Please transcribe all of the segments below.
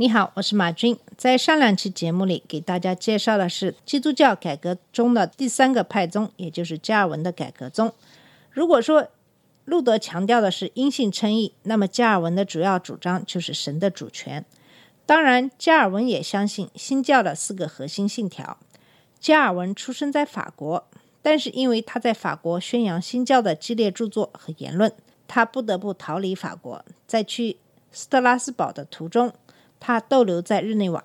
你好，我是马军。在上两期节目里，给大家介绍的是基督教改革中的第三个派宗，也就是加尔文的改革宗。如果说路德强调的是因信称义，那么加尔文的主要主张就是神的主权。当然，加尔文也相信新教的四个核心信条。加尔文出生在法国，但是因为他在法国宣扬新教的激烈著作和言论，他不得不逃离法国。在去斯特拉斯堡的途中，他逗留在日内瓦，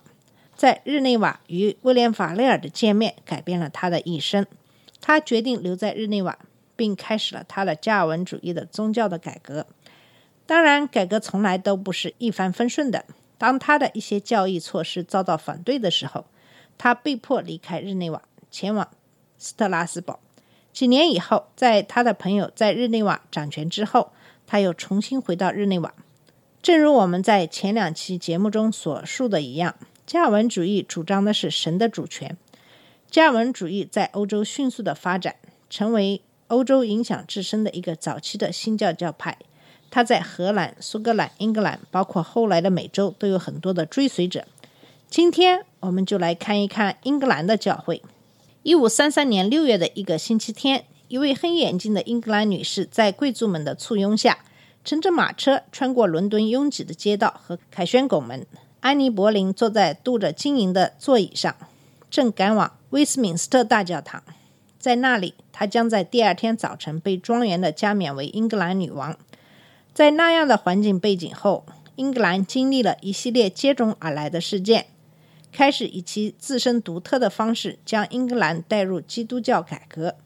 在日内瓦与威廉·法雷尔的见面改变了他的一生。他决定留在日内瓦，并开始了他的加尔文主义的宗教的改革。当然，改革从来都不是一帆风顺的。当他的一些教义措施遭到反对的时候，他被迫离开日内瓦，前往斯特拉斯堡。几年以后，在他的朋友在日内瓦掌权之后，他又重新回到日内瓦。正如我们在前两期节目中所述的一样，加尔文主义主张的是神的主权。加尔文主义在欧洲迅速的发展，成为欧洲影响至深的一个早期的新教教派。它在荷兰、苏格兰、英格兰，包括后来的美洲，都有很多的追随者。今天我们就来看一看英格兰的教会。一五三三年六月的一个星期天，一位黑眼睛的英格兰女士在贵族们的簇拥下，乘着马车穿过伦敦拥挤的街道和凯旋拱门。安妮·柏林坐在镀着金银的座椅上，正赶往威斯敏斯特大教堂。在那里，她将在第二天早晨被庄严的加冕为英格兰女王。在那样的环境背景后，英格兰经历了一系列接踵而来的事件，开始以其自身独特的方式将英格兰带入基督教改革，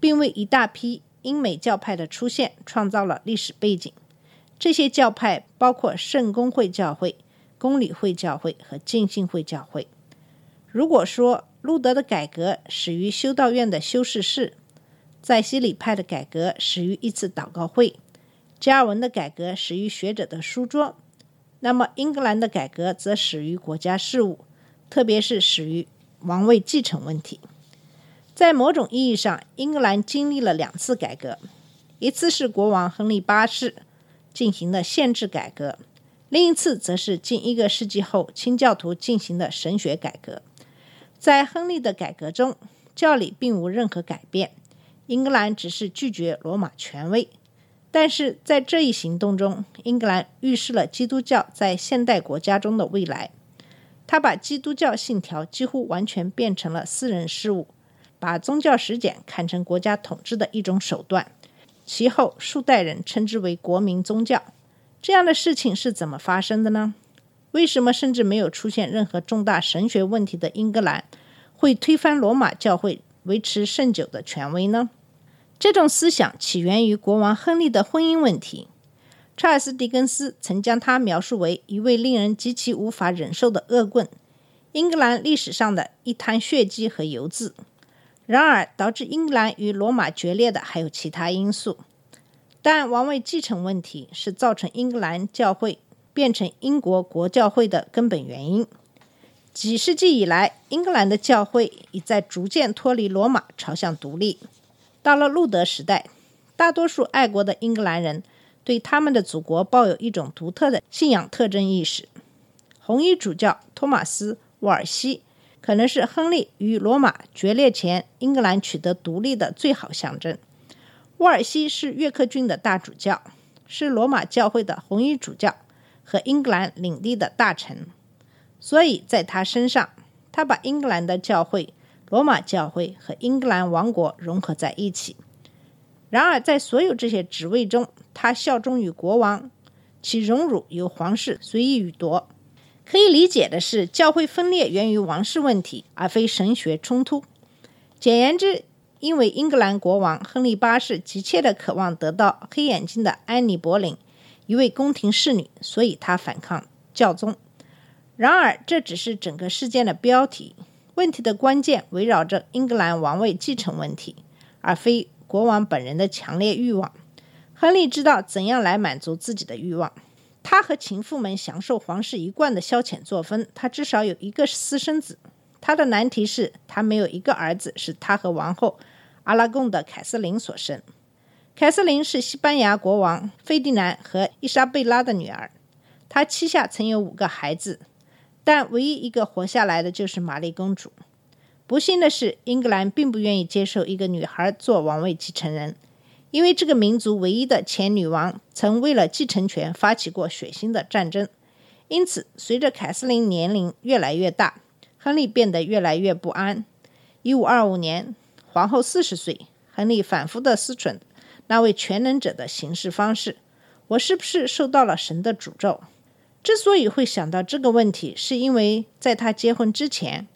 并为一大批英美教派的出现创造了历史背景。这些教派包括圣公会教会、公理会教会和浸信会教会。如果说路德的改革始于修道院的修士室，在西里派的改革始于一次祷告会。加尔文的改革始于学者的书桌，那么英格兰的改革则始于国家事务，特别是始于王位继承问题。在某种意义上，英格兰经历了两次改革：一次是国王亨利八世进行的限制改革，另一次则是近一个世纪后清教徒进行的神学改革。在亨利的改革中，教理并无任何改变，英格兰只是拒绝罗马权威。但是在这一行动中，英格兰预示了基督教在现代国家中的未来。他把基督教信条几乎完全变成了私人事务，把宗教实践看成国家统治的一种手段。其后数代人称之为国民宗教。这样的事情是怎么发生的呢？为什么甚至没有出现任何重大神学问题的英格兰会推翻罗马教会维持甚久的权威呢？这种思想起源于国王亨利的婚姻问题。查尔斯·狄更斯曾将他描述为一位令人极其无法忍受的恶棍，英格兰历史上的一滩血迹和油渍。然而，导致英格兰与罗马决裂的还有其他因素，但王位继承问题是造成英格兰教会变成英国国教会的根本原因。几世纪以来，英格兰的教会已在逐渐脱离罗马，朝向独立。到了路德时代，大多数爱国的英格兰人对他们的祖国抱有一种独特的信仰特征意识。红衣主教托马斯·沃尔西可能是亨利与罗马决裂前英格兰取得独立的最好象征。沃尔西是约克郡的大主教，是罗马教会的红衣主教和英格兰领地的大臣，所以在他身上，他把英格兰的教会。罗马教会和英格兰王国融合在一起。然而，在所有这些职位中，他效忠于国王，其荣辱由皇室随意予夺。可以理解的是，教会分裂源于王室问题，而非神学冲突。简言之，因为英格兰国王亨利八世急切地渴望得到黑眼睛的安妮·柏林，一位宫廷侍女，所以他反抗教宗。然而，这只是整个事件的标题。问题的关键围绕着英格兰王位继承问题，而非国王本人的强烈欲望。亨利知道怎样来满足自己的欲望。他和情妇们享受皇室一贯的消遣作风。他至少有一个私生子。他的难题是，他没有一个儿子是他和王后阿拉贡的凯瑟琳所生。凯瑟琳是西班牙国王费迪南和伊莎贝拉的女儿。他膝下曾有五个孩子，但唯一一个活下来的就是玛丽公主。不幸的是，英格兰并不愿意接受一个女孩做王位继承人。因为这个民族唯一的前女王曾为了继承权发起过血腥的战争，因此随着凯瑟琳年龄越来越大，亨利变得越来越不安。一五二五年，皇后四十岁，亨利反复的思忖那位全能者的行事方式：我是不是受到了神的诅咒？之所以会想到这个问题，是因为在他结婚之前，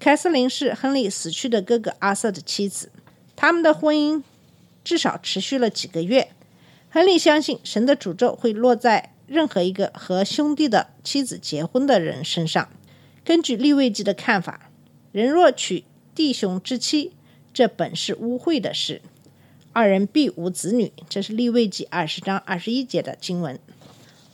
凯瑟琳是亨利死去的哥哥阿瑟的妻子，他们的婚姻。至少持续了几个月。亨利相信神的诅咒会落在任何一个和兄弟的妻子结婚的人身上。根据利未记的看法，人若娶弟兄之妻，这本是污秽的事，二人必无子女。这是利未记二十章二十一节的经文。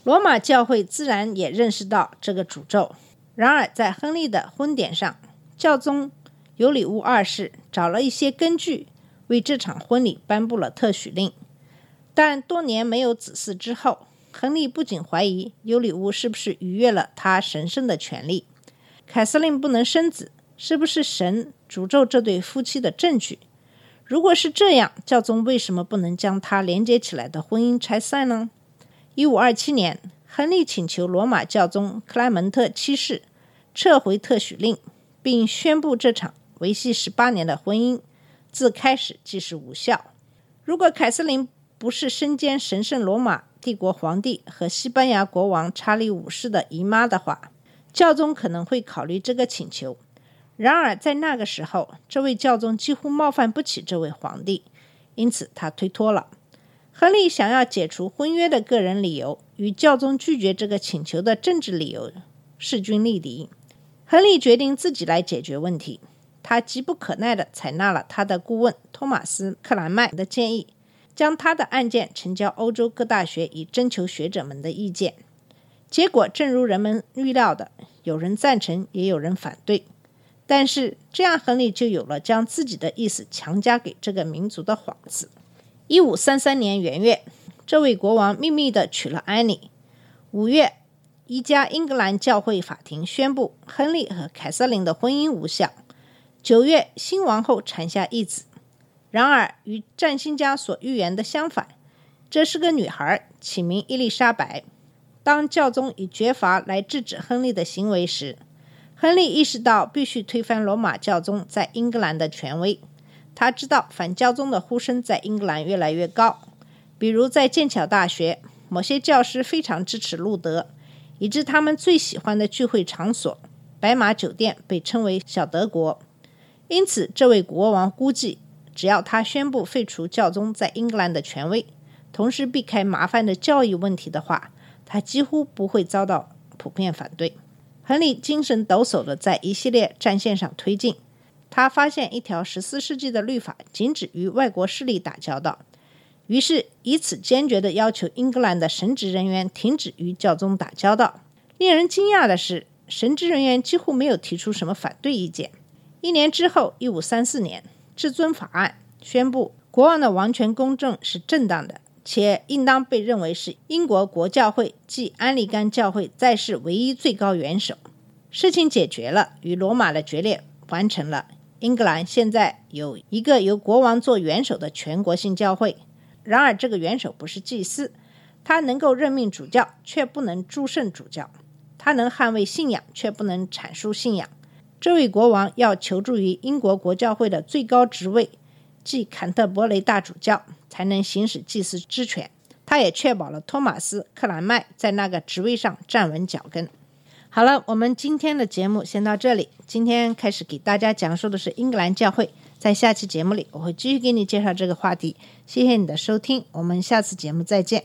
罗马教会自然也认识到这个诅咒。然而，在亨利的婚典上，教宗尤里乌二世找了一些根据。为这场婚礼颁布了特许令，但多年没有子嗣之后，亨利不仅怀疑尤里乌是不是逾越了他神圣的权利。凯瑟琳不能生子，是不是神诅咒这对夫妻的证据？如果是这样，教宗为什么不能将他连接起来的婚姻拆散呢？一五二七年，亨利请求罗马教宗克莱门特七世撤回特许令，并宣布这场维系十八年的婚姻。自开始即是无效。如果凯瑟琳不是身兼神圣罗马帝国皇帝和西班牙国王查理五世的姨妈的话，教宗可能会考虑这个请求。然而在那个时候，这位教宗几乎冒犯不起这位皇帝，因此他推脱了。亨利想要解除婚约的个人理由与教宗拒绝这个请求的政治理由势均力敌。亨利决定自己来解决问题。他急不可耐地采纳了他的顾问托马斯·克兰麦的建议，将他的案件呈交欧洲各大学，以征求学者们的意见。结果正如人们预料的，有人赞成，也有人反对。但是这样，亨利就有了将自己的意思强加给这个民族的幌子。一五三三年元月，这位国王秘密地娶了安妮。五月，一家英格兰教会法庭宣布亨利和凯瑟琳的婚姻无效。九月，新王后产下一子。然而，与占星家所预言的相反，这是个女孩，起名伊丽莎白。当教宗以绝罚来制止亨利的行为时，亨利意识到必须推翻罗马教宗在英格兰的权威。他知道反教宗的呼声在英格兰越来越高，比如在剑桥大学，某些教师非常支持路德，以致他们最喜欢的聚会场所——白马酒店被称为“小德国”。因此，这位国王估计，只要他宣布废除教宗在英格兰的权威，同时避开麻烦的教义问题的话，他几乎不会遭到普遍反对。亨利精神抖擞地在一系列战线上推进。他发现一条十四世纪的律法禁止与外国势力打交道，于是以此坚决地要求英格兰的神职人员停止与教宗打交道。令人惊讶的是，神职人员几乎没有提出什么反对意见。一年之后，一五三四年，至尊法案宣布，国王的王权公正是正当的，且应当被认为是英国国教会即安利甘教会在世唯一最高元首。事情解决了，与罗马的决裂完成了。英格兰现在有一个由国王做元首的全国性教会。然而，这个元首不是祭司，他能够任命主教，却不能祝圣主教；他能捍卫信仰，却不能阐述信仰。这位国王要求助于英国国教会的最高职位，即坎特伯雷大主教，才能行使祭祀之权。他也确保了托马斯·克兰麦在那个职位上站稳脚跟。好了，我们今天的节目先到这里。今天开始给大家讲述的是英格兰教会，在下期节目里我会继续给你介绍这个话题。谢谢你的收听，我们下次节目再见。